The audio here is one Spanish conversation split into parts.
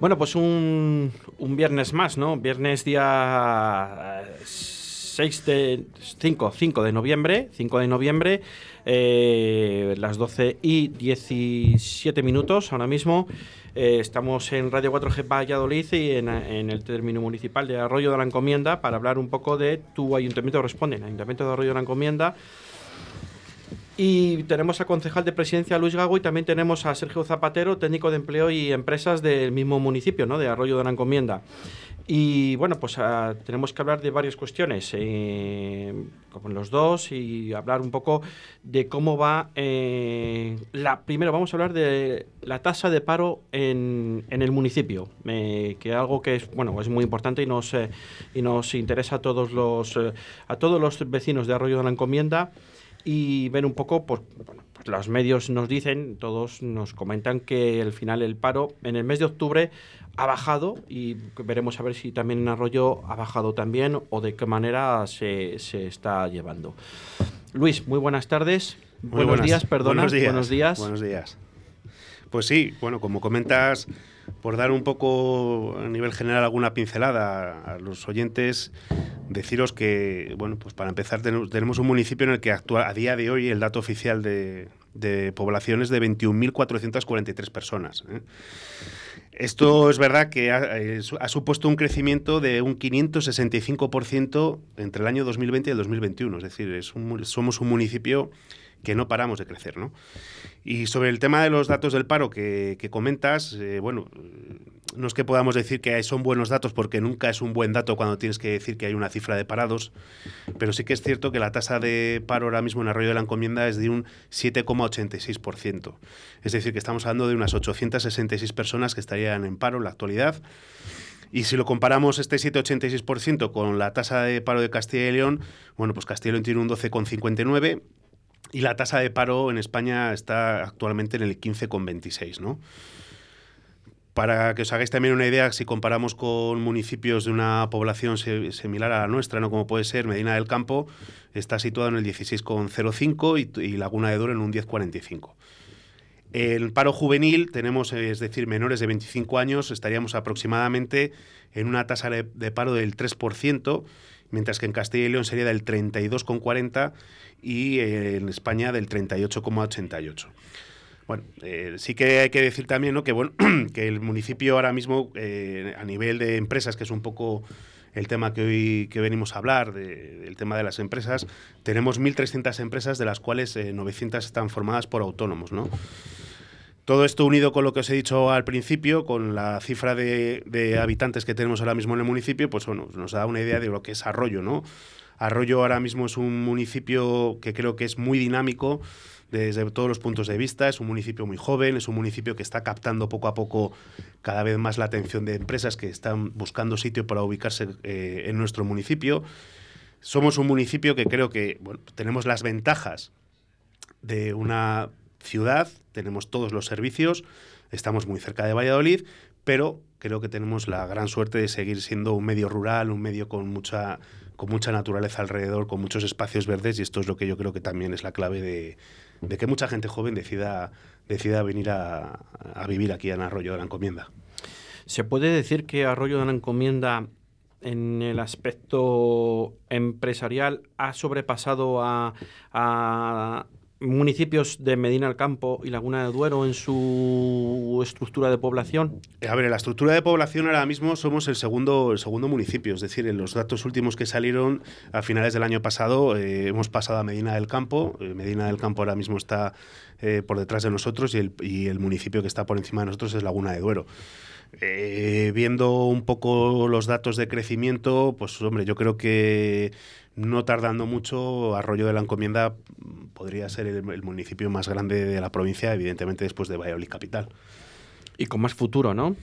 Bueno, pues un, un viernes más, ¿no? Viernes día 6 de 5, 5 de noviembre, 5 de noviembre, eh, las 12 y 17 minutos ahora mismo. Eh, estamos en Radio 4G Valladolid y en, en, el término municipal de Arroyo de la Encomienda para hablar un poco de tu ayuntamiento responde, el Ayuntamiento de Arroyo de la Encomienda. Y tenemos al concejal de presidencia Luis Gago y también tenemos a Sergio Zapatero, técnico de empleo y empresas del mismo municipio, ¿no? de Arroyo de la Encomienda. Y bueno, pues uh, tenemos que hablar de varias cuestiones eh, con los dos y hablar un poco de cómo va. Eh, la Primero, vamos a hablar de la tasa de paro en, en el municipio, eh, que algo que es bueno es muy importante y nos, y nos interesa a todos los, a todos los vecinos de Arroyo de la Encomienda y ver un poco, pues, bueno, pues los medios nos dicen, todos nos comentan que al final el paro en el mes de octubre ha bajado y veremos a ver si también en Arroyo ha bajado también o de qué manera se, se está llevando. Luis, muy buenas tardes. Muy buenos buenas, días, perdona. Buenos días, buenos días. Buenos días. Pues sí, bueno, como comentas, por dar un poco a nivel general alguna pincelada a los oyentes, deciros que, bueno, pues para empezar tenemos un municipio en el que actúa a día de hoy el dato oficial de, población es de 21.443 personas. ¿eh? Esto es verdad que ha, ha, supuesto un crecimiento de un 565% entre el año 2020 y el 2021. Es decir, es un, somos un municipio que no paramos de crecer, ¿no? Y sobre el tema de los datos del paro que, comentas, eh, bueno, no es que podamos decir que son buenos datos porque nunca es un buen dato cuando tienes que decir que hay una cifra de parados, pero sí que es cierto que la tasa de paro ahora mismo en Arroyo de la Encomienda es de un 7,86%. Es decir, que estamos hablando de unas 866 personas que estarían en paro en la actualidad. Y si lo comparamos este 7,86% con la tasa de paro de Castilla y León, bueno, pues Castilla y León tiene un 12,59% y la tasa de paro en España está actualmente en el 15,26, ¿no? Para que os hagáis también una idea, si comparamos con municipios de una población similar a la nuestra, ¿no? como puede ser Medina del Campo, está situado en el 16,05 y, y Laguna de Duero en un 10,45. El paro juvenil tenemos, es decir, menores de 25 años, estaríamos aproximadamente en una tasa de, de paro del 3%, mientras que en Castilla y León sería del 32,40 y eh, en España del 38,88. Bueno, eh, sí que hay que decir también ¿no? que, bueno, que el municipio ahora mismo, eh, a nivel de empresas, que es un poco el tema que hoy que venimos a hablar, de, del tema de las empresas, tenemos 1.300 empresas, de las cuales 900 están formadas por autónomos. ¿no? Todo esto unido con lo que os he dicho al principio, con la cifra de, habitantes que tenemos ahora mismo en el municipio, pues bueno, nos da una idea de lo que es Arroyo, ¿no? Arroyo ahora mismo es un municipio que creo que es muy dinámico desde todos los puntos de vista, es un municipio muy joven, es un municipio que está captando poco a poco cada vez más la atención de empresas que están buscando sitio para ubicarse eh, en nuestro municipio. Somos un municipio que creo que tenemos las ventajas de una ciudad, tenemos todos los servicios, estamos muy cerca de Valladolid, pero creo que tenemos la gran suerte de seguir siendo un medio rural, un medio con mucha, con mucha naturaleza alrededor, con muchos espacios verdes, y esto es lo que yo creo que también es la clave de, de que mucha gente joven decida, decida venir a, vivir aquí en Arroyo de la Encomienda. ¿Se puede decir que Arroyo de la Encomienda en el aspecto empresarial ha sobrepasado a municipios de Medina del Campo y Laguna de Duero en su estructura de población? A ver, la estructura de población ahora mismo somos el segundo, el segundo municipio, es decir, en los datos últimos que salieron a finales del año pasado eh, hemos pasado a Medina del Campo. Eh, Medina del Campo ahora mismo está eh, por detrás de nosotros y el municipio que está por encima de nosotros es Laguna de Duero. Eh, viendo un poco los datos de crecimiento, pues hombre, yo creo que no tardando mucho, Arroyo de la Encomienda podría ser el, el, municipio más grande de la provincia, evidentemente después de Valladolid Capital. Y con más futuro, ¿no?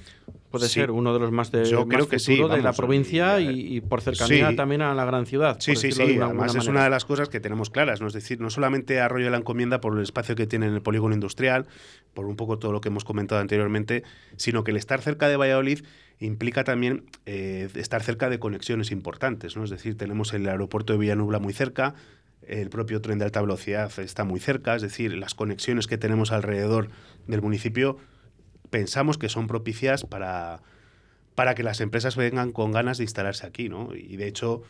Puede sí. ser uno de los más de, Yo más creo que sí, de la provincia eh, y, y, por cercanía sí. también a la gran ciudad. Sí, sí, sí. Además es una de las cosas que tenemos claras, ¿no? Es decir, no solamente Arroyo de la Encomienda por el espacio que tiene en el polígono industrial, por un poco todo lo que hemos comentado anteriormente, sino que el estar cerca de Valladolid implica también eh, estar cerca de conexiones importantes, ¿no? Es decir, tenemos el aeropuerto de Villanubla muy cerca, el propio tren de alta velocidad está muy cerca, es decir, las conexiones que tenemos alrededor del municipio pensamos que son propicias para, para que las empresas vengan con ganas de instalarse aquí, ¿no? Y de hecho,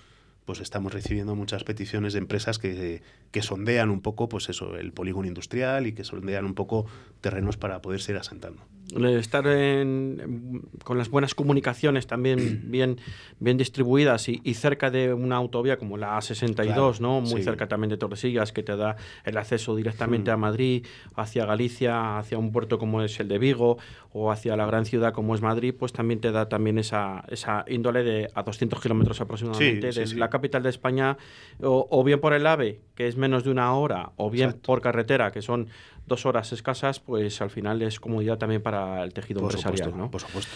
pues estamos recibiendo muchas peticiones de empresas que, que, sondean un poco pues eso, el polígono industrial y que sondean un poco terrenos para poder ir asentando. Estar con las buenas comunicaciones también bien, bien distribuidas y, cerca de una autovía como la A62, ¿no? muy cerca también de Torresillas, que te da el acceso directamente mm. a Madrid, hacia Galicia, hacia un puerto como es el de Vigo o hacia la gran ciudad como es Madrid, pues también te da también esa, esa índole de a 200 kilómetros aproximadamente de la capital de España, o, bien por el AVE, que es menos de una hora, o bien por carretera, que son dos horas escasas, pues al final es comodidad también para el tejido empresarial. ¿no? Por supuesto.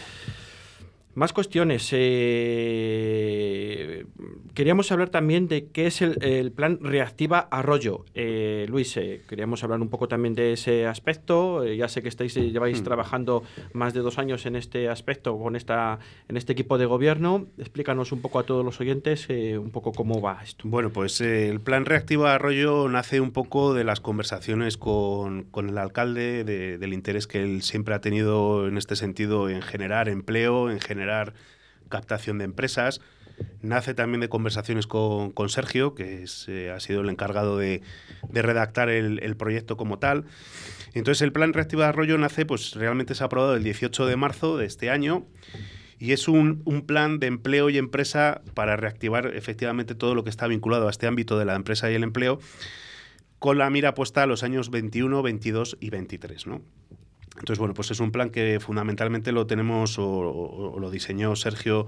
Más cuestiones. Eh, queríamos hablar también de qué es el, plan Reactiva Arroyo. Eh, Luis, eh, queríamos hablar un poco también de ese aspecto. ya sé que estáis lleváis hmm. trabajando más de dos años en este aspecto con esta en este equipo de gobierno. Explícanos un poco a todos los oyentes un poco cómo va esto. Bueno, pues el plan Reactiva Arroyo nace un poco de las conversaciones con, con el alcalde, del interés que él siempre ha tenido en este sentido en generar empleo, en generar generar captación de empresas. Nace también de conversaciones con, Sergio, que eh, ha sido el encargado de, redactar el, proyecto como tal. Entonces el plan Reactiva Arroyo nace, pues realmente se ha aprobado el 18 de marzo de este año y es un, un, plan de empleo y empresa para reactivar efectivamente todo lo que está vinculado a este ámbito de la empresa y el empleo, con la mira puesta a los años 21, 22 y 23. ¿no? Entonces, bueno, pues es un plan que fundamentalmente lo tenemos o, lo diseñó Sergio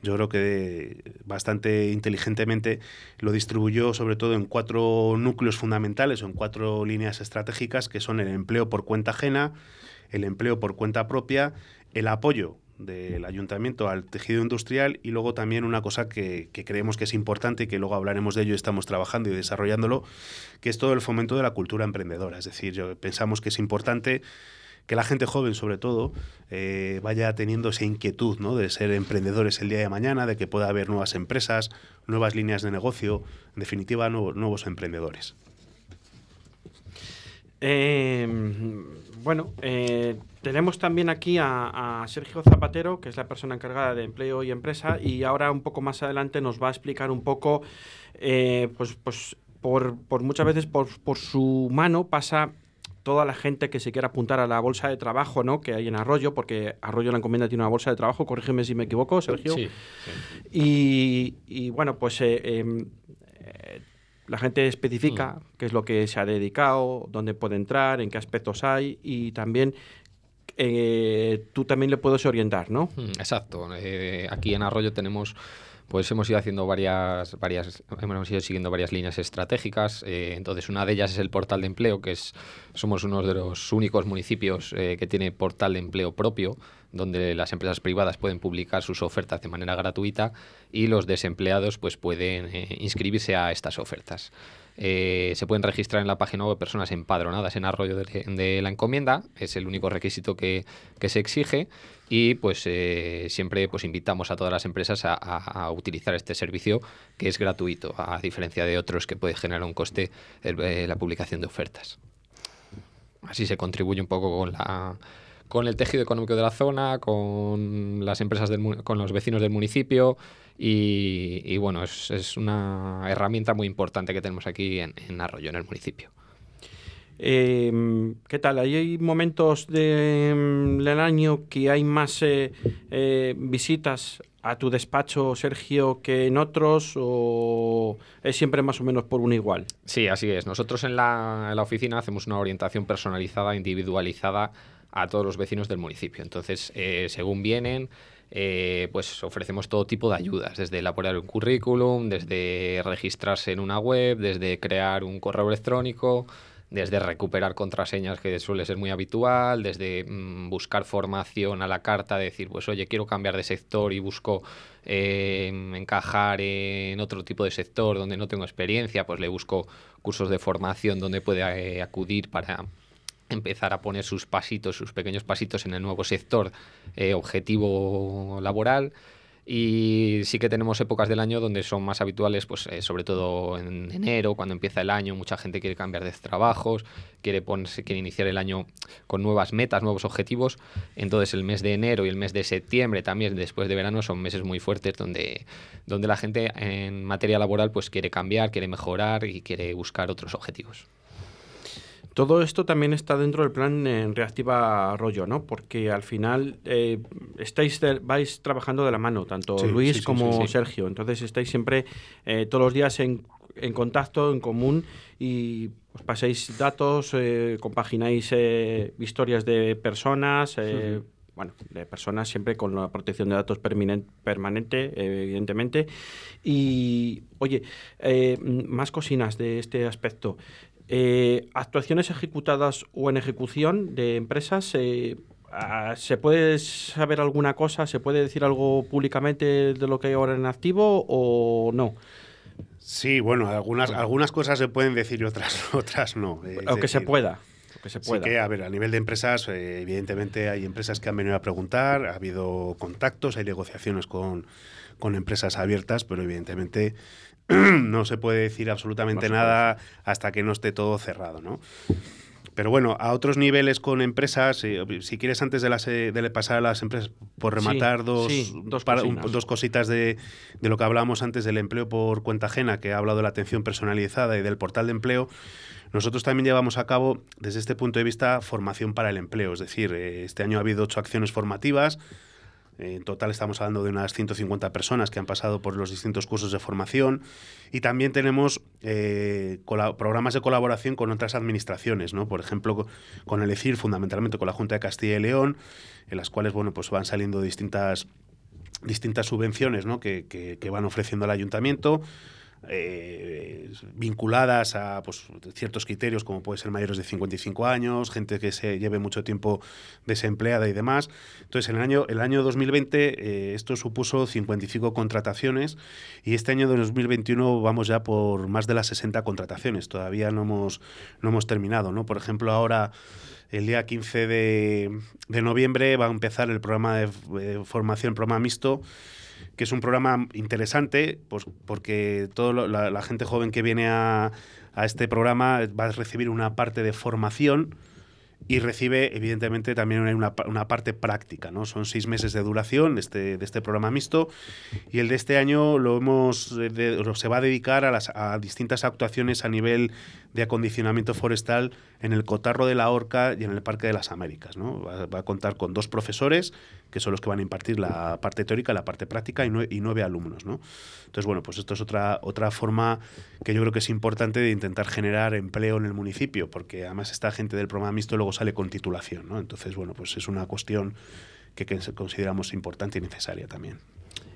yo creo que bastante inteligentemente lo distribuyó sobre todo en cuatro núcleos fundamentales o en cuatro líneas estratégicas que son el empleo por cuenta ajena, el empleo por cuenta propia, el apoyo del ayuntamiento al tejido industrial y luego también una cosa que, que, creemos que es importante y que luego hablaremos de ello y estamos trabajando y desarrollándolo, que es todo el fomento de la cultura emprendedora. Es decir, yo, pensamos que es importante que la gente joven, sobre todo, eh, vaya teniendo esa inquietud ¿no? de ser emprendedores el día de mañana, de que pueda haber nuevas empresas, nuevas líneas de negocio, en definitiva, nuevos emprendedores. Em, bueno, eh, tenemos también aquí a, Sergio Zapatero, que es la persona encargada de empleo y empresa, y ahora un poco más adelante nos va a explicar un poco, eh, pues, pues por, por, muchas veces por, por su mano pasa toda la gente que se quiera apuntar a la bolsa de trabajo ¿no? que hay en Arroyo, porque Arroyo la encomienda tiene una bolsa de trabajo, corrígeme si me equivoco, Sergio. Sí. Y, bueno, pues eh, em, eh, la gente especifica mm. qué es lo que se ha dedicado, dónde puede entrar, en qué aspectos hay y también eh, tú también le puedes orientar, ¿no? Mm, exacto. aquí en Arroyo tenemos pues hemos ido haciendo varias, varias, hemos ido siguiendo varias líneas estratégicas. Eh, entonces, una de ellas es el portal de empleo, que es, somos uno de los únicos municipios eh, que tiene portal de empleo propio, donde las empresas privadas pueden publicar sus ofertas de manera gratuita y los desempleados pues pueden eh, inscribirse a estas ofertas. Se pueden registrar en la página web personas empadronadas en arroyo de, la encomienda, es el único requisito que, se exige y pues eh, siempre pues invitamos a todas las empresas a, utilizar este servicio que es gratuito, a diferencia de otros que puede generar un coste eh, la publicación de ofertas. Así se contribuye un poco con la con el tejido económico de la zona, con las empresas del, con los vecinos del municipio y, bueno, es, una herramienta muy importante que tenemos aquí en Arroyo, en el municipio. Eh, ¿Qué tal? ¿Hay momentos mm, del año que hay más eh, eh, visitas a tu despacho, Sergio, que en otros o es siempre más o menos por un igual? Sí, así es. Nosotros en la, oficina hacemos una orientación personalizada, individualizada a todos los vecinos del municipio. Entonces, eh, según vienen, pues ofrecemos todo tipo de ayudas, desde elaborar un currículum, desde registrarse en una web, desde crear un correo electrónico, desde recuperar contraseñas, que suele ser muy habitual, desde mm, buscar formación a la carta, decir, pues oye, quiero cambiar de sector y busco eh, encajar en otro tipo de sector donde no tengo experiencia, pues le busco cursos de formación donde puede eh, acudir para empezar a poner sus pasitos, sus pequeños pasitos en el nuevo sector eh, objetivo laboral. Y sí que tenemos épocas del año donde son más habituales, pues eh, sobre todo en enero, cuando empieza el año, mucha gente quiere cambiar de trabajos, quiere, ponerse, quiere iniciar el año con nuevas metas, nuevos objetivos. Entonces el mes de enero y el mes de septiembre también después de verano son meses muy fuertes donde, donde la gente en materia laboral pues quiere cambiar, quiere mejorar y quiere buscar otros objetivos. Todo esto también está dentro del plan en Reactiva Arroyo, ¿no? Porque al final eh, estáis vais trabajando de la mano, tanto Luis como Sergio. Entonces estáis siempre eh, todos los días en, en, contacto, en común y os pasáis datos, eh, compagináis historias de personas. Bueno, de personas siempre con la protección de datos permanente, evidentemente. Y, oye, más cocinas de este aspecto. Eh, actuaciones ejecutadas o en ejecución de empresas, eh, ah, ¿se puede saber alguna cosa? ¿Se puede decir algo públicamente de lo que hay ahora en activo o no? Sí, bueno, algunas, algunas cosas se pueden decir y otras, otras no. o que se pueda. Que se pueda. Sí que, a ver, a nivel de empresas, eh, evidentemente hay empresas que han venido a preguntar, ha habido contactos, hay negociaciones con, con empresas abiertas, pero evidentemente no se puede decir absolutamente nada hasta que no esté todo cerrado, ¿no? Pero bueno, a otros niveles con empresas, eh, si quieres antes de, las, eh, de pasar a las empresas, por rematar dos, dos, cositas de, de, lo que hablábamos antes del empleo por cuenta ajena, que ha hablado de la atención personalizada y del portal de empleo, nosotros también llevamos a cabo, desde este punto de vista, formación para el empleo. Es decir, eh, este año ha habido ocho acciones formativas en total estamos hablando de unas 150 personas que han pasado por los distintos cursos de formación y también tenemos eh, programas de colaboración con otras administraciones, ¿no? por ejemplo con el ECIR, fundamentalmente con la Junta de Castilla y León, en las cuales bueno, pues van saliendo distintas, distintas subvenciones ¿no? que, que van ofreciendo al ayuntamiento. Eh, vinculadas a pues, ciertos criterios como puede ser mayores de 55 años, gente que se lleve mucho tiempo desempleada y demás. Entonces, en el año, el año 2020 eh, esto supuso 55 contrataciones y este año de 2021 vamos ya por más de las 60 contrataciones. Todavía no hemos, no hemos terminado. ¿no? Por ejemplo, ahora el día 15 de, de noviembre va a empezar el programa de, formación, el programa mixto que es un programa interesante, pues, porque toda la, gente joven que viene a, a, este programa va a recibir una parte de formación y recibe, evidentemente, también una, una, parte práctica. ¿no? Son seis meses de duración de este, de este programa mixto y el de este año lo hemos, se va a dedicar a, las, a distintas actuaciones a nivel de acondicionamiento forestal en el Cotarro de la Horca y en el Parque de las Américas. ¿no? Va, a contar con dos profesores, que son los que van a impartir la parte teórica, la parte práctica, y, y nueve alumnos. ¿no? Entonces, bueno, pues esto es otra, otra forma que yo creo que es importante de intentar generar empleo en el municipio, porque además esta gente del programa mixto luego sale con titulación. ¿no? Entonces, bueno, pues es una cuestión que, que consideramos importante y necesaria también.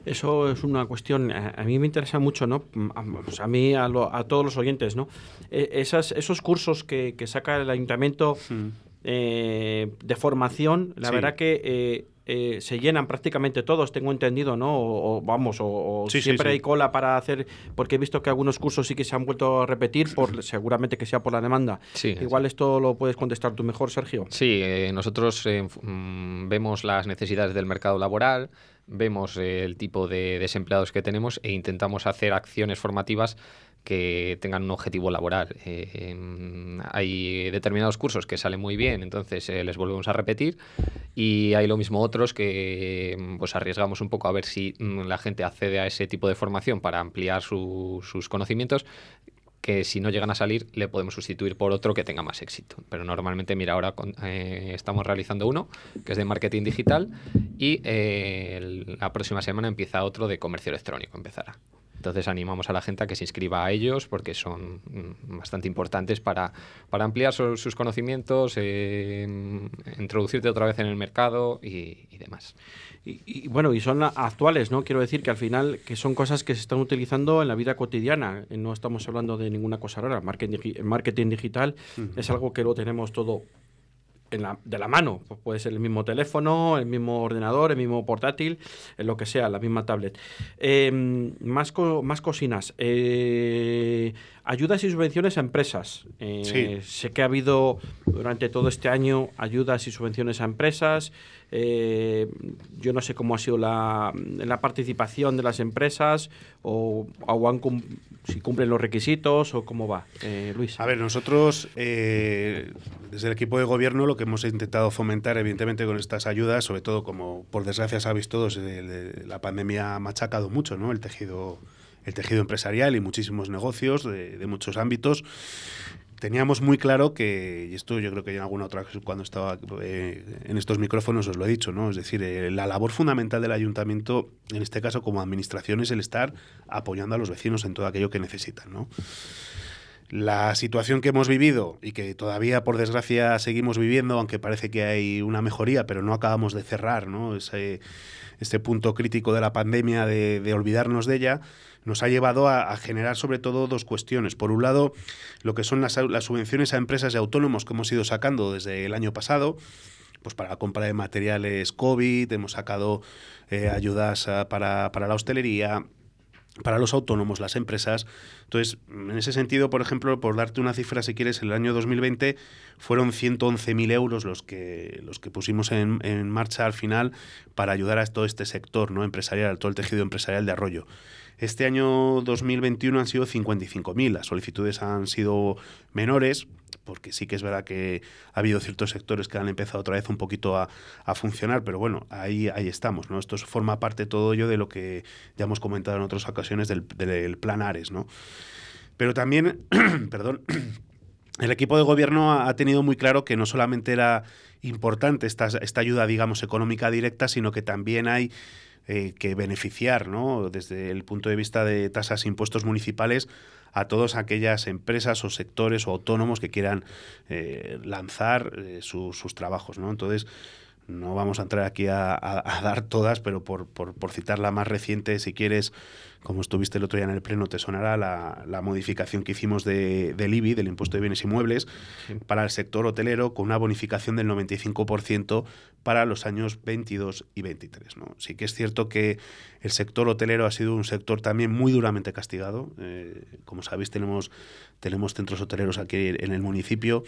Eso es una cuestión, a, mí me interesa mucho, ¿no? A, mí, a, todos los oyentes, ¿no? E, esas, esos cursos que, saca el ayuntamiento hmm. eh, de formación, la verdad que eh, eh, se llenan prácticamente todos, tengo entendido, ¿no? O, vamos, o, siempre hay cola para hacer, porque he visto que algunos cursos sí que se han vuelto a repetir, por seguramente que sea por la demanda. Igual esto lo puedes contestar tú mejor, Sergio. Sí, nosotros mm, vemos las necesidades del mercado laboral, vemos el tipo de desempleados que tenemos e intentamos hacer acciones formativas que tengan un objetivo laboral. Eh, em, hay determinados cursos que salen muy bien, entonces eh, les volvemos a repetir y hay lo mismo otros que em, pues arriesgamos un poco a ver si mm, la gente accede a ese tipo de formación para ampliar sus conocimientos que si no llegan a salir le podemos sustituir por otro que tenga más éxito. Pero normalmente, mira, ahora eh, estamos realizando uno que es de marketing digital y eh, la próxima semana empieza otro de comercio electrónico, empezará. Entonces animamos a la gente a que se inscriba a ellos porque son mm, bastante importantes para, para ampliar sus conocimientos, eh, introducirte otra vez en el mercado y, y demás. Y, bueno, y son actuales, ¿no? Quiero decir que al final que son cosas que se están utilizando en la vida cotidiana. No estamos hablando de ninguna cosa rara. Marketing, marketing digital es algo que lo tenemos todo en la, de la mano. Pues puede ser el mismo teléfono, el mismo ordenador, el mismo portátil, lo que sea, la misma tablet. Em, más, más cocinas. Eh, ayudas y subvenciones a empresas. Eh, sé que ha habido durante todo este año ayudas y subvenciones a empresas. Eh, yo no sé cómo ha sido la, la participación de las empresas o, si cumplen los requisitos o cómo va, eh, Luis. A ver, nosotros desde el equipo de gobierno lo que hemos intentado fomentar, evidentemente, con estas ayudas, sobre todo como por desgracia sabéis todos, la pandemia ha machacado mucho ¿no? el tejido el tejido empresarial y muchísimos negocios de, muchos ámbitos teníamos muy claro que, y esto yo creo que en alguna otra cuando estaba eh, en estos micrófonos os lo he dicho, ¿no? Es decir, eh, la labor fundamental del ayuntamiento, en este caso como administración, es el estar apoyando a los vecinos en todo aquello que necesitan, ¿no? La situación que hemos vivido y que todavía, por desgracia, seguimos viviendo, aunque parece que hay una mejoría, pero no acabamos de cerrar, ¿no? Ese, este punto crítico de la pandemia, de, de olvidarnos de ella, nos ha llevado a, generar sobre todo dos cuestiones. Por un lado, lo que son las, subvenciones a empresas y autónomos que hemos ido sacando desde el año pasado, pues para la compra de materiales COVID, hemos sacado eh, ayudas ah, para, para la hostelería, para los autónomos, las empresas. Entonces, en ese sentido, por ejemplo, por darte una cifra, si quieres, en el año 2020 fueron 111.000 euros los que, los que pusimos en, en, marcha al final para ayudar a todo este sector ¿no? empresarial, todo el tejido empresarial de Arroyo. Este año 2021 han sido 55.000. Las solicitudes han sido menores, porque sí que es verdad que ha habido ciertos sectores que han empezado otra vez un poquito a, funcionar, pero bueno, ahí, ahí estamos, ¿no? Esto forma parte todo ello de lo que ya hemos comentado en otras ocasiones del, plan Ares, ¿no? Pero también, perdón, el equipo de gobierno ha, tenido muy claro que no solamente era importante esta, esta ayuda, digamos, económica directa, sino que también hay eh, que beneficiar, ¿no? desde el punto de vista de tasas e impuestos municipales, a todas aquellas empresas o sectores o autónomos que quieran eh, lanzar eh, sus trabajos. ¿no? Entonces, no vamos a entrar aquí a, dar todas, pero por, por, citar la más reciente, si quieres, como estuviste el otro día en el pleno, te sonará la, modificación que hicimos de, del IBI, del impuesto de bienes inmuebles, para el sector hotelero, con una bonificación del 95% para los años 22 y 23. ¿no? Sí que es cierto que el sector hotelero ha sido un sector también muy duramente castigado. Eh, como sabéis, tenemos, tenemos centros hoteleros aquí en el municipio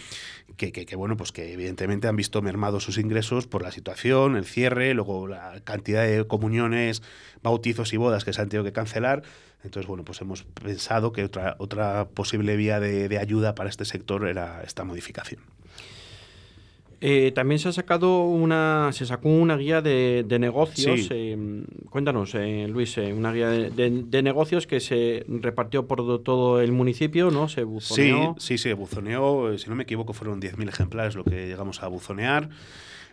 que, que, bueno, pues que evidentemente han visto mermados sus ingresos por la situación, el cierre, luego la cantidad de comuniones, bautizos y bodas que se han tenido que cancelar. Entonces, bueno, pues hemos pensado que otra, otra posible vía de, de ayuda para este sector era esta modificación. Eh, también se ha sacado una, se sacó una guía de, negocios. Eh, cuéntanos, eh, Luis, una guía de, negocios que se repartió por todo el municipio, ¿no? Se buzoneó. Sí, sí, se buzoneó. Si no me equivoco, fueron 10.000 ejemplares lo que llegamos a buzonear.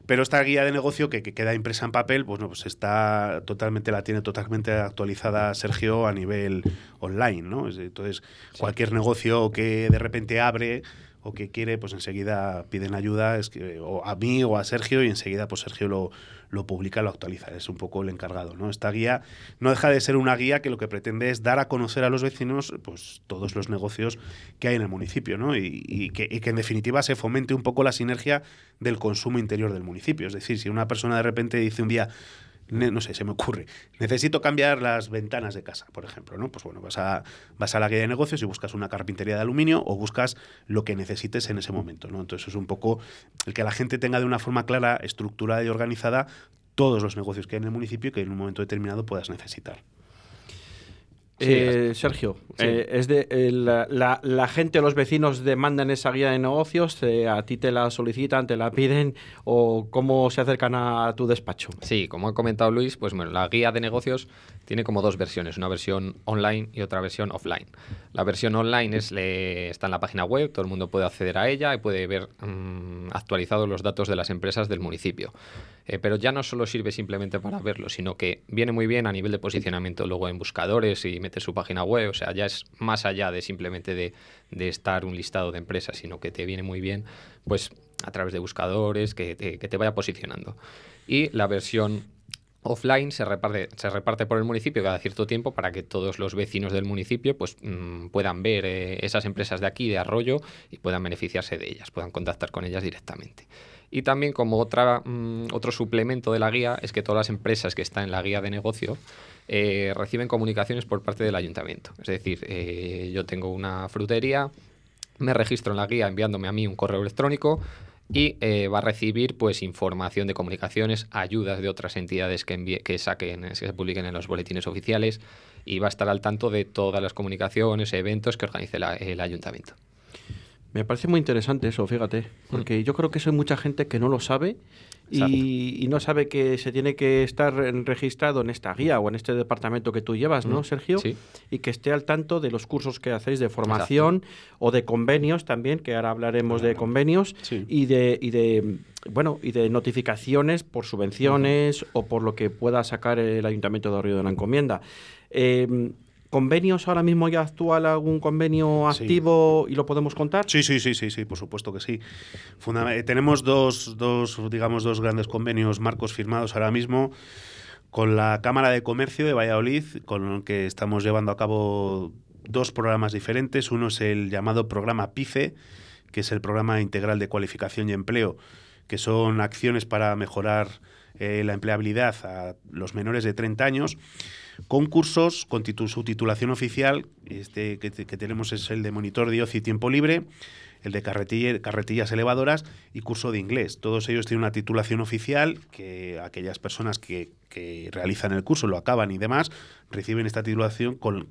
Pero esta guía de negocio que, queda impresa en papel, pues no, pues está totalmente, la tiene totalmente actualizada Sergio a nivel online, ¿no? Entonces, cualquier negocio que de repente abre o que quiere, pues enseguida piden ayuda es que, o a mí o a Sergio y enseguida pues Sergio lo, lo publica, lo actualiza. Es un poco el encargado. ¿no? Esta guía no deja de ser una guía que lo que pretende es dar a conocer a los vecinos pues, todos los negocios que hay en el municipio ¿no? y, y que en definitiva se fomente un poco la sinergia del consumo interior del municipio. Es decir, si una persona de repente dice un día no sé, se me ocurre, necesito cambiar las ventanas de casa, por ejemplo, ¿no? Pues bueno, vas a, vas a la guía de negocios y buscas una carpintería de aluminio o buscas lo que necesites en ese momento, ¿no? Entonces es un poco el que la gente tenga de una forma clara, estructurada y organizada todos los negocios que hay en el municipio y que en un momento determinado puedas necesitar. Eh, Sergio, eh, es de eh, la, gente, los vecinos demandan esa guía de negocios, a ti te la solicitan, te la piden o cómo se acercan a tu despacho. Sí, como ha comentado Luis, pues bueno, la guía de negocios tiene como dos versiones, una versión online y otra versión offline. La versión online es está en la página web, todo el mundo puede acceder a ella y puede ver mm, actualizados los datos de las empresas del municipio. Pero ya no solo sirve simplemente para verlo, sino que viene muy bien a nivel de posicionamiento luego en buscadores y su página web, o sea, ya es más allá de simplemente de, estar un listado de empresas, sino que te viene muy bien, pues a través de buscadores, que te, vaya posicionando. Y la versión offline se reparte, se reparte por el municipio cada cierto tiempo para que todos los vecinos del municipio pues, mm, puedan ver eh, esas empresas de aquí, de Arroyo, y puedan beneficiarse de ellas, puedan contactar con ellas directamente. Y también como otra, mm, otro suplemento de la guía es que todas las empresas que están en la guía de negocio eh, reciben comunicaciones por parte del ayuntamiento. Es decir, eh, yo tengo una frutería, me registro en la guía enviándome a mí un correo electrónico y eh, va a recibir pues información de comunicaciones, ayudas de otras entidades que, que saquen, que se publiquen en los boletines oficiales y va a estar al tanto de todas las comunicaciones, eventos que organice el ayuntamiento. Me parece muy interesante eso, fíjate, porque yo creo que eso hay mucha gente que no lo sabe y, no sabe que se tiene que estar registrado en esta guía o en este departamento que tú llevas, ¿no, mm. Sergio? Sí. Y que esté al tanto de los cursos que hacéis de formación o de convenios también, que ahora hablaremos de convenios y de y de bueno y de notificaciones por subvenciones o por lo que pueda sacar el Ayuntamiento de Río de la Encomienda. Eh, ¿Convenios ahora mismo ya actual algún convenio activo y lo podemos contar? Sí, sí, sí, sí, sí, por supuesto que sí. Eh, tenemos dos, dos, digamos, dos grandes convenios marcos firmados ahora mismo con la Cámara de Comercio de Valladolid, con el que estamos llevando a cabo dos programas diferentes. Uno es el llamado programa PICE, que es el programa integral de cualificación y empleo, que son acciones para mejorar eh, la empleabilidad a los menores de 30 años concursos con su titulación oficial, este que, tenemos es el de monitor de ocio y tiempo libre, el de carretillas elevadoras y curso de inglés. Todos ellos tienen una titulación oficial que aquellas personas que, realizan el curso, lo acaban y demás, reciben esta titulación con,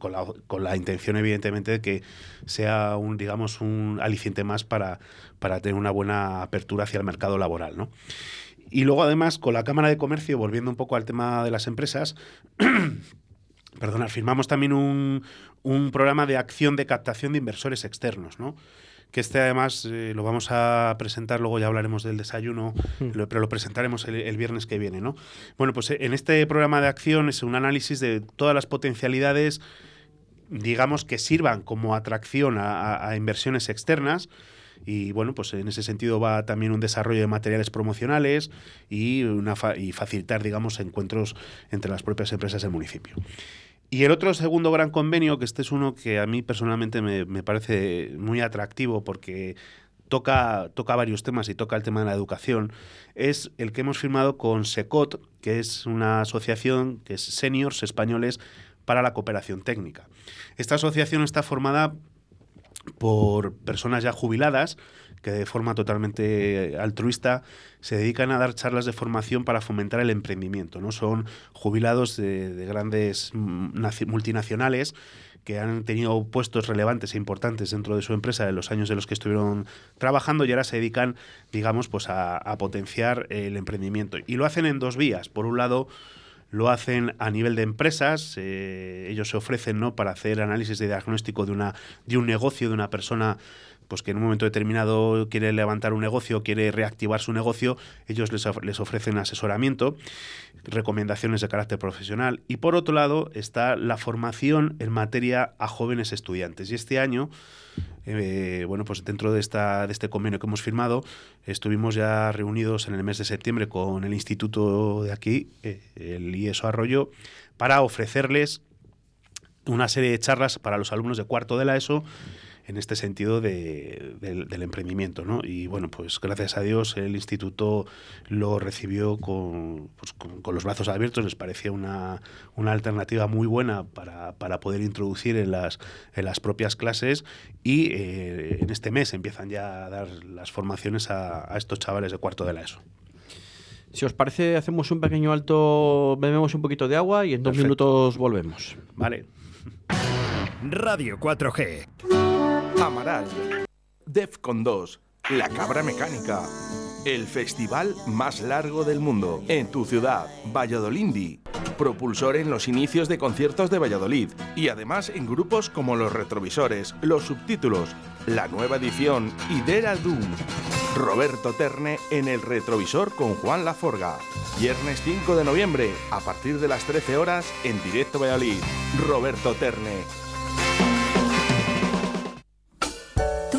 la, intención, evidentemente, de que sea un, digamos, un aliciente más para, para tener una buena apertura hacia el mercado laboral. ¿no? Y luego, además, con la Cámara de Comercio, volviendo un poco al tema de las empresas, perdona, firmamos también un, un, programa de acción de captación de inversores externos, ¿no? que este además eh, lo vamos a presentar, luego ya hablaremos del desayuno, hmm. pero lo presentaremos el, viernes que viene. ¿no? Bueno, pues en este programa de acción es un análisis de todas las potencialidades, digamos, que sirvan como atracción a inversiones externas y bueno, pues en ese sentido va también un desarrollo de materiales promocionales y, una y facilitar, digamos, encuentros entre las propias empresas del municipio. Y el otro segundo gran convenio, que este es uno que a mí personalmente me, me parece muy atractivo porque toca, toca varios temas y toca el tema de la educación, es el que hemos firmado con SECOT, que es una asociación que es Seniors Españoles para la Cooperación Técnica. Esta asociación está formada por personas ya jubiladas que de forma totalmente altruista se dedican a dar charlas de formación para fomentar el emprendimiento. ¿no? Son jubilados de, grandes multinacionales que han tenido puestos relevantes e importantes dentro de su empresa en los años de los que estuvieron trabajando y ahora se dedican, digamos, pues a potenciar el emprendimiento. Y lo hacen en dos vías. Por un lado, lo hacen a nivel de empresas, eh, ellos se ofrecen ¿no? para hacer análisis de diagnóstico de, una, de un negocio, de una persona pues que en un momento determinado quiere levantar un negocio, quiere reactivar su negocio, ellos les, les, ofrecen asesoramiento, recomendaciones de carácter profesional. Y por otro lado está la formación en materia a jóvenes estudiantes. Y este año eh, bueno, pues dentro de, esta, de este convenio que hemos firmado, estuvimos ya reunidos en el mes de septiembre con el instituto de aquí, eh, el IESO Arroyo, para ofrecerles una serie de charlas para los alumnos de cuarto de la ESO en este sentido del emprendimiento. ¿no? Y bueno, pues gracias a Dios el instituto lo recibió pues, con, los brazos abiertos, les parecía una, una alternativa muy buena para, para, poder introducir en las, en las propias clases y eh, en este mes empiezan ya a dar las formaciones a, a estos chavales de cuarto de la ESO. Si os parece, hacemos un pequeño alto, bebemos un poquito de agua y en dos minutos volvemos. Vale. Radio 4G. Amaral, Defcon 2, La Cabra Mecánica, el festival más largo del mundo en tu ciudad, Valladolid. Propulsor en los inicios de conciertos de Valladolid y además en grupos como Los Retrovisores, Los Subtítulos, La Nueva Edición y Dera Doom. Roberto Terne en el retrovisor con Juan Laforga. Viernes 5 de noviembre, a partir de las 13 horas, en directo Valladolid. Roberto Terne,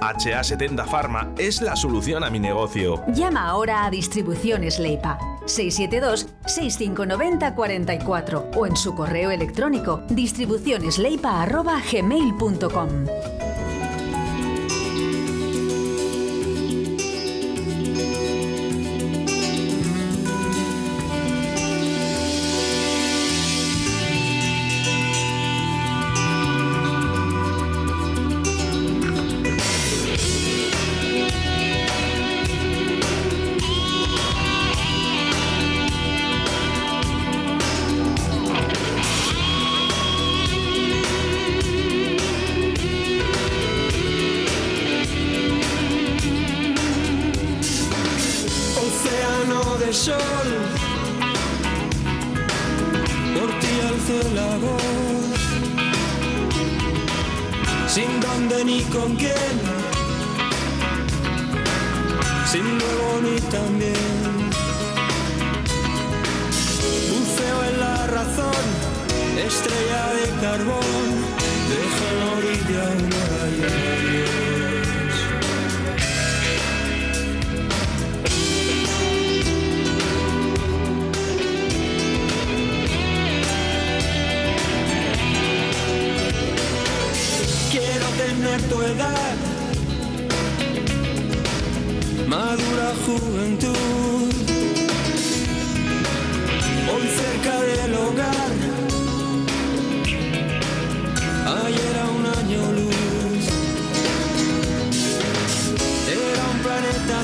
HA70 Pharma es la solución a mi negocio. Llama ahora a Distribuciones Leipa 672 6590 44 o en su correo electrónico distribucionesleipa.gmail.com.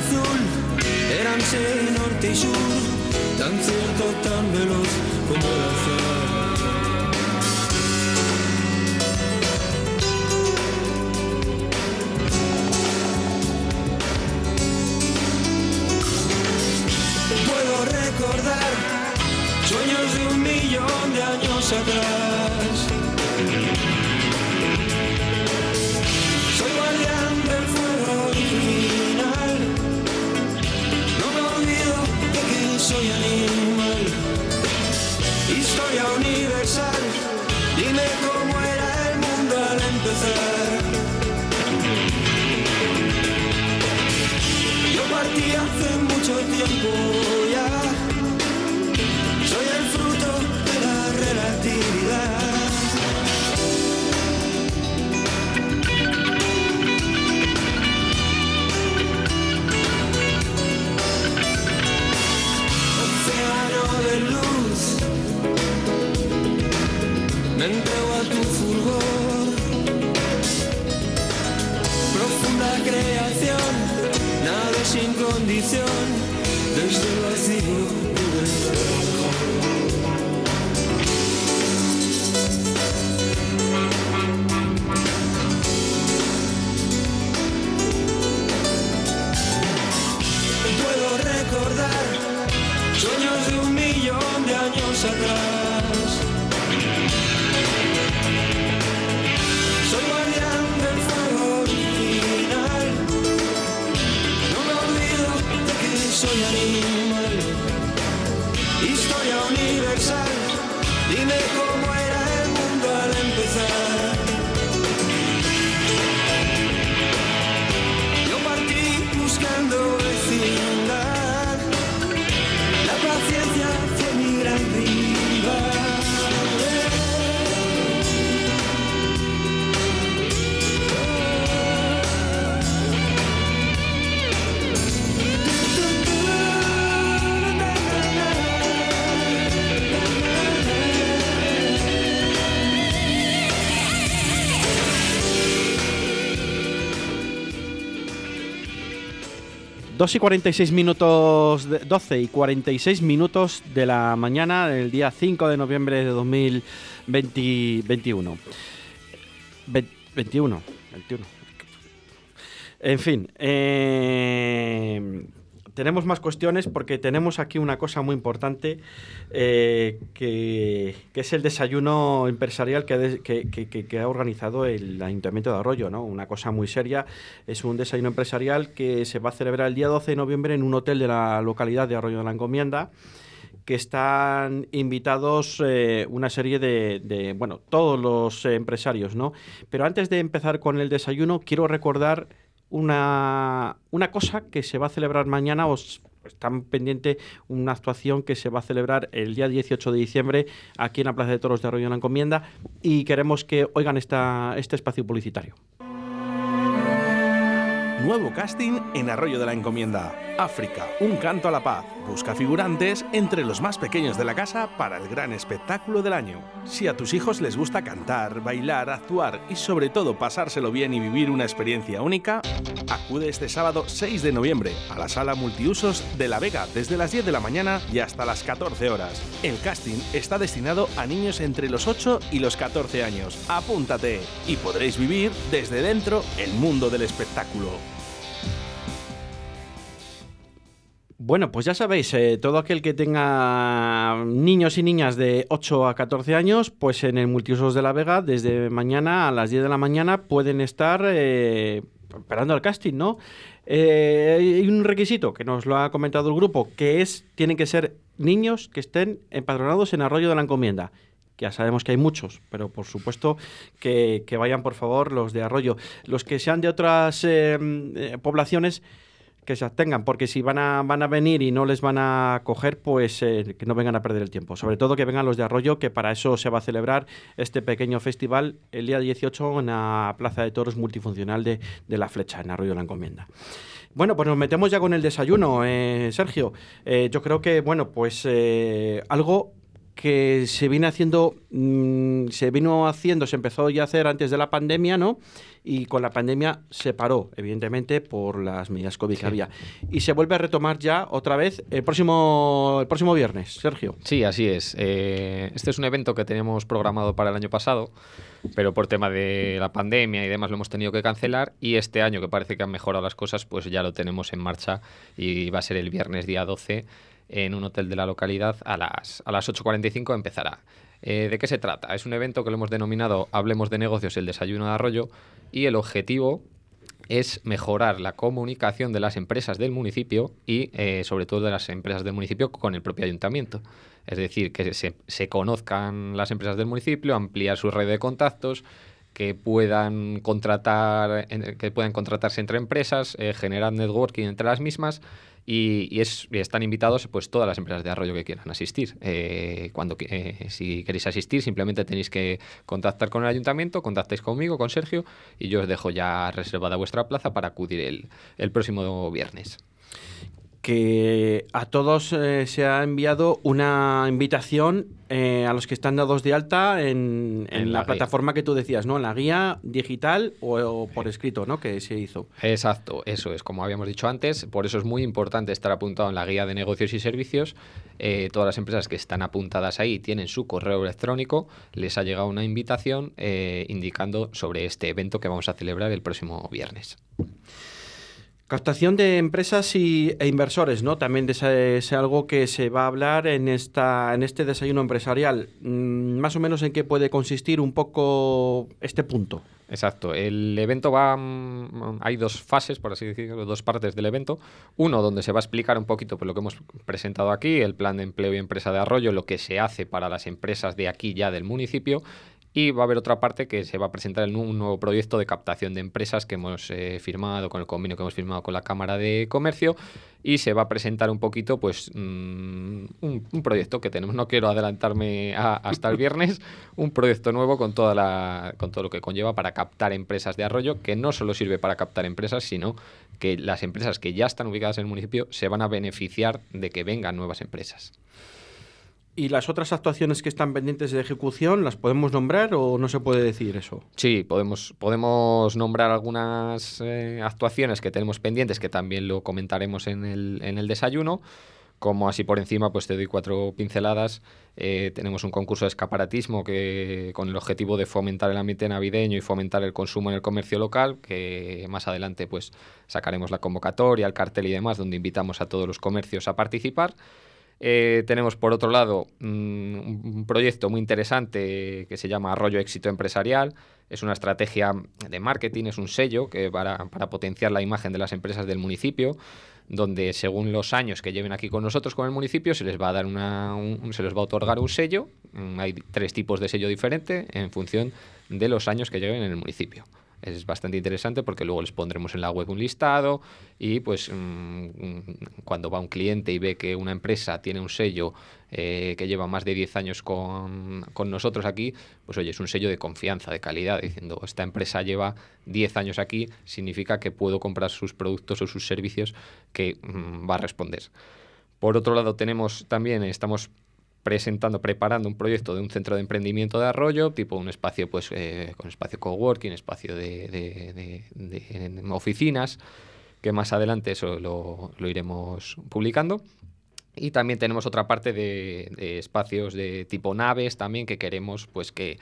azul, eran norte y sur, tan cierto, tan veloz como el azar. Puedo recordar sueños de un millón de años atrás. Sin condición, desde el vacío 2 y 46 minutos, 12 y 46 minutos de la mañana del día 5 de noviembre de 2021. 21, 21. En fin, eh, tenemos más cuestiones porque tenemos aquí una cosa muy importante eh, que, es el desayuno empresarial que, que, ha organizado el Ayuntamiento de Arroyo, ¿no? Una cosa muy seria. Es un desayuno empresarial que se va a celebrar el día 12 de noviembre en un hotel de la localidad de Arroyo de la Encomienda que están invitados eh, una serie de, bueno, todos los empresarios, ¿no? Pero antes de empezar con el desayuno, quiero recordar una, una cosa que se va a celebrar mañana, os están pendiente una actuación que se va a celebrar el día 18 de diciembre aquí en la Plaza de Toros de Arroyo de la Encomienda y queremos que oigan esta, este espacio publicitario. Nuevo casting en Arroyo de la Encomienda. África, un canto a la paz. Busca figurantes entre los más pequeños de la casa para el gran espectáculo del año. Si a tus hijos les gusta cantar, bailar, actuar y sobre todo pasárselo bien y vivir una experiencia única, acude este sábado 6 de noviembre a la sala multiusos de La Vega desde las 10 de la mañana y hasta las 14 horas. El casting está destinado a niños entre los 8 y los 14 años. Apúntate y podréis vivir desde dentro el mundo del espectáculo. Bueno, pues ya sabéis, eh, todo aquel que tenga niños y niñas de 8 a 14 años, pues en el Multiusos de la Vega, desde mañana a las 10 de la mañana, pueden estar eh, esperando el casting, ¿no? Eh, hay un requisito que nos lo ha comentado el grupo, que es, tienen que ser niños que estén empadronados en Arroyo de la Encomienda ya sabemos que hay muchos, pero por supuesto que, vayan por favor los de Arroyo. Los que sean de otras poblaciones, que se abstengan, porque si van a, van a venir y no les van a coger, pues eh, que no vengan a perder el tiempo. Sobre todo que vengan los de Arroyo, que para eso se va a celebrar este pequeño festival el día 18 en la Plaza de Toros Multifuncional de, La Flecha, en Arroyo de la Encomienda. Bueno, pues nos metemos ya con el desayuno, eh, Sergio. Eh, yo creo que, bueno, pues algo que se viene haciendo, mm, se vino haciendo, se empezó ya a hacer antes de la pandemia, ¿no? Y con la pandemia se paró, evidentemente, por las medidas COVID que había. Y se vuelve a retomar ya otra vez el próximo, el próximo viernes, Sergio. Sí, así es. Eh, este es un evento que teníamos programado para el año pasado, pero por tema de la pandemia y demás lo hemos tenido que cancelar. Y este año, que parece que han mejorado las cosas, pues ya lo tenemos en marcha y va a ser el viernes día 12 en un hotel de la localidad a las, a las 8.45 empezará. Eh, ¿De qué se trata? Es un evento que lo hemos denominado Hablemos de negocios, el desayuno de arroyo, y el objetivo es mejorar la comunicación de las empresas del municipio y eh, sobre todo de las empresas del municipio con el propio ayuntamiento. Es decir, que se, conozcan las empresas del municipio, ampliar su red de contactos, que puedan contratar, que puedan contratarse entre empresas, eh, generar networking entre las mismas y, es, están invitados pues todas las empresas de arroyo que quieran asistir. Eh, cuando eh, si queréis asistir, simplemente tenéis que contactar con el ayuntamiento, contactéis conmigo, con Sergio, y yo os dejo ya reservada vuestra plaza para acudir el, el próximo viernes que a todos eh, se ha enviado una invitación eh, a los que están dados de alta en, la, plataforma que tú decías, ¿no? En la guía digital o, por escrito, ¿no? Que se hizo. Exacto, eso es, como habíamos dicho antes, por eso es muy importante estar apuntado en la guía de negocios y servicios. Eh, todas las empresas que están apuntadas ahí tienen su correo electrónico, les ha llegado una invitación indicando sobre este evento que vamos a celebrar el próximo viernes. Captación de empresas y, e inversores, ¿no? También es algo que se va a hablar en, esta, en este desayuno empresarial. Mm, más o menos en qué puede consistir un poco este punto. Exacto. El evento va. Mm, hay dos fases, por así decirlo, dos partes del evento. Uno, donde se va a explicar un poquito por lo que hemos presentado aquí, el plan de empleo y empresa de arroyo, lo que se hace para las empresas de aquí ya del municipio. Y va a haber otra parte que se va a presentar en un nuevo proyecto de captación de empresas que hemos eh, firmado, con el convenio que hemos firmado con la Cámara de Comercio. Y se va a presentar un poquito, pues, mm, un, proyecto que tenemos. No quiero adelantarme hasta el viernes. Un proyecto nuevo con, toda la, con todo lo que conlleva para captar empresas de arroyo, que no solo sirve para captar empresas, sino que las empresas que ya están ubicadas en el municipio se van a beneficiar de que vengan nuevas empresas. ¿Y las otras actuaciones que están pendientes de ejecución, las podemos nombrar o no se puede decir eso? Sí, podemos, podemos nombrar algunas eh, actuaciones que tenemos pendientes, que también lo comentaremos en el, en el desayuno, Como así por encima, pues te doy cuatro pinceladas. Eh, tenemos un concurso de escaparatismo que con el objetivo de fomentar el ambiente navideño y fomentar el consumo en el comercio local, que más adelante pues sacaremos la convocatoria, el cartel y demás, donde invitamos a todos los comercios a participar. Eh, tenemos por otro lado mm, un proyecto muy interesante que se llama Arroyo Éxito Empresarial. Es una estrategia de marketing, es un sello que para, para potenciar la imagen de las empresas del municipio donde según los años que lleven aquí con nosotros con el municipio se les va a dar una se les va a otorgar un sello mm, hay tres tipos de sello diferente en función de los años que lleven en el municipio es bastante interesante porque luego les pondremos en la web un listado y pues mm, cuando va un cliente y ve que una empresa tiene un sello eh, que lleva más de 10 años con, con, nosotros aquí, pues oye, es un sello de confianza, de calidad, diciendo, esta empresa lleva 10 años aquí, significa que puedo comprar sus productos o sus servicios que mm, va a responder. Por otro lado, tenemos también, estamos presentando, preparando un proyecto de un centro de emprendimiento de Arroyo, tipo un espacio pues eh, con espacio coworking, espacio de, oficinas, que más adelante eso lo, iremos publicando. Y también tenemos otra parte de, espacios de tipo naves también que queremos pues que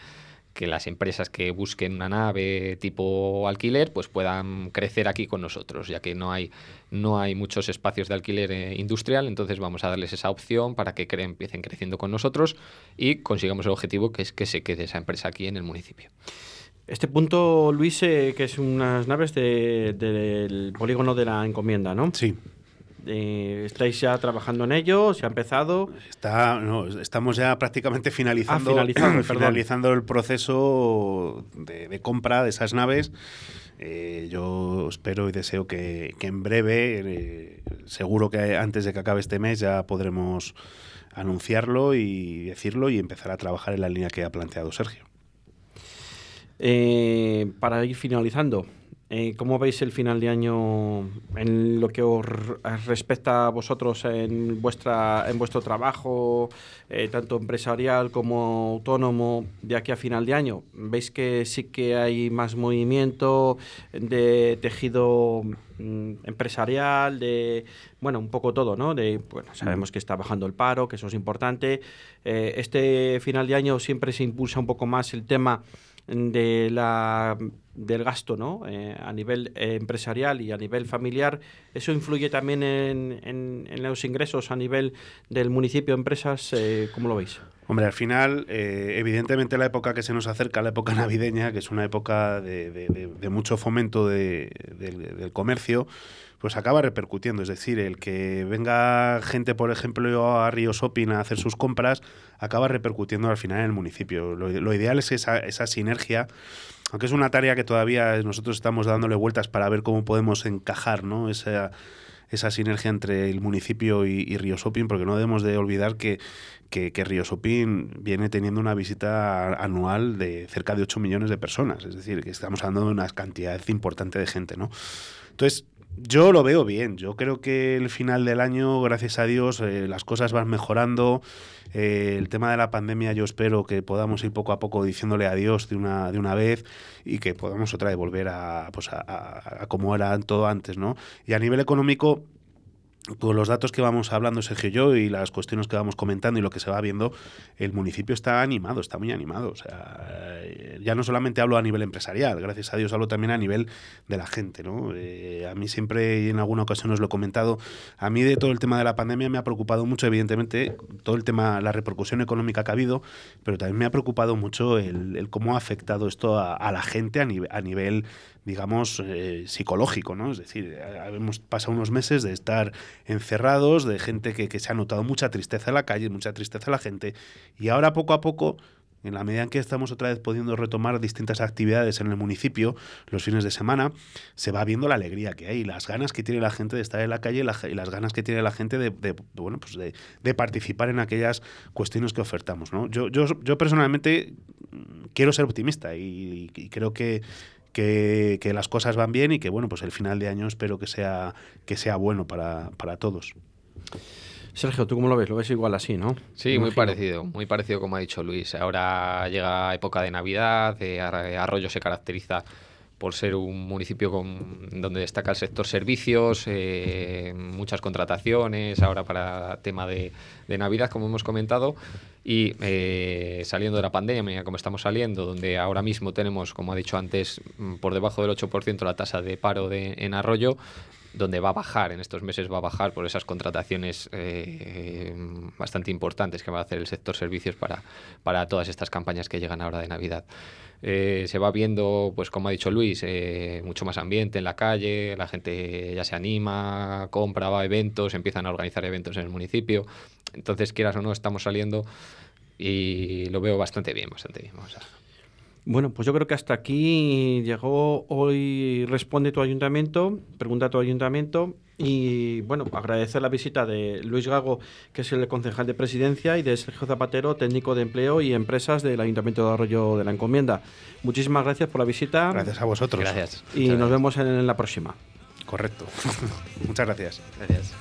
que las empresas que busquen una nave tipo alquiler pues puedan crecer aquí con nosotros, ya que no hay, no hay muchos espacios de alquiler eh, industrial, entonces vamos a darles esa opción para que empiecen creciendo con nosotros y consigamos el objetivo que es que se quede esa empresa aquí en el municipio. Este punto, Luis, eh, que es unas naves del polígono de la encomienda, ¿no? Sí. Eh, ¿Estáis ya trabajando en ello? ¿Se ha empezado? Está, estamos ya prácticamente finalizando, ah, finalizando el proceso de, compra de esas naves. Eh, yo espero y deseo que, en breve, eh, seguro que antes de que acabe este mes, ya podremos anunciarlo y decirlo y empezar a trabajar en la línea que ha planteado Sergio. para ir finalizando, eh, ¿Cómo veis el final de año en lo que os respecta a vosotros en, vuestra, en vuestro trabajo, eh, tanto empresarial como autónomo, de aquí a final de año? ¿Veis que sí que hay más movimiento de tejido mm, empresarial, de, bueno, un poco todo, ¿no? De, bueno, sabemos que está bajando el paro, que eso es importante. Eh, este final de año siempre se impulsa un poco más el tema de la, del gasto ¿no? Eh, a nivel eh, empresarial y a nivel familiar, ¿eso influye también en, en, los ingresos a nivel del municipio, empresas? Eh, ¿Cómo lo veis? Hombre, al final, evidentemente la época que se nos acerca, la época navideña, que es una época de, de, mucho fomento del comercio, pues acaba repercutiendo. Es decir, el que venga gente, por ejemplo, a Río Shopping a hacer sus compras, acaba repercutiendo al final en el municipio. Lo, ideal es esa, esa sinergia aunque es una tarea que todavía nosotros estamos dándole vueltas para ver cómo podemos encajar ¿no? esa, esa sinergia entre el municipio y, y Río Shopping, porque no debemos de olvidar que, que, que Río viene teniendo una visita anual de cerca de 8 millones de personas, es decir, que estamos hablando de una cantidad importante de gente. ¿no? Entonces, yo lo veo bien. Yo creo que el final del año, gracias a Dios, eh, las cosas van mejorando. Eh, el tema de la pandemia, yo espero que podamos ir poco a poco diciéndole adiós de una, de una vez y que podamos otra vez volver a, pues a, a como era todo antes, ¿no? Y a nivel económico, con los datos que vamos hablando Sergio y yo y las cuestiones que vamos comentando y lo que se va viendo, el municipio está animado, está muy animado. O sea, ya no solamente hablo a nivel empresarial, gracias a Dios hablo también a nivel de la gente. ¿no? Eh, a mí siempre, y en alguna ocasión os lo he comentado, a mí de todo el tema de la pandemia me ha preocupado mucho, evidentemente, todo el tema, la repercusión económica que ha habido, pero también me ha preocupado mucho el, cómo ha afectado esto a, la gente a, nivel digamos, eh, psicológico, ¿no? Es decir, hemos pasado unos meses de estar encerrados, de gente que, que, se ha notado mucha tristeza en la calle, mucha tristeza en la gente, y ahora poco a poco, en la medida en que estamos otra vez pudiendo retomar distintas actividades en el municipio los fines de semana, se va viendo la alegría que hay, las ganas que tiene la gente de estar en la calle y, las ganas que tiene la gente de, bueno, pues de, participar en aquellas cuestiones que ofertamos. ¿no? Yo, yo, yo personalmente quiero ser optimista y creo que que, las cosas van bien y que bueno, pues el final de año espero que sea, que sea bueno para, para todos. Sergio, ¿tú cómo lo ves? Lo ves igual así, ¿no? Sí, muy parecido, muy parecido como ha dicho Luis. Ahora llega época de Navidad, Arroyo se caracteriza por ser un municipio con, donde destaca el sector servicios, eh, muchas contrataciones, ahora para tema de, Navidad, como hemos comentado, y eh, saliendo de la pandemia, como estamos saliendo, donde ahora mismo tenemos, como ha dicho antes, mm, por debajo del 8% la tasa de paro de, en Arroyo, donde va a bajar, en estos meses va a bajar por esas contrataciones eh, bastante importantes que va a hacer el sector servicios para, para todas estas campañas que llegan ahora de Navidad. Eh, se va viendo, pues como ha dicho Luis, eh, mucho más ambiente en la calle, la gente ya se anima, compra, va a eventos, empiezan a organizar eventos en el municipio. Entonces, quieras o no, estamos saliendo y lo veo bastante bien, bastante bien. Bueno, pues yo creo que hasta aquí llegó hoy Responde tu ayuntamiento, pregunta a tu ayuntamiento y bueno, agradecer la visita de Luis Gago, que es el concejal de presidencia, y de Sergio Zapatero, técnico de empleo y empresas del Ayuntamiento de Arroyo de la Encomienda. Muchísimas gracias por la visita. Gracias a vosotros. Gracias. Y nos vemos en la próxima. Correcto. Muchas gracias. Gracias.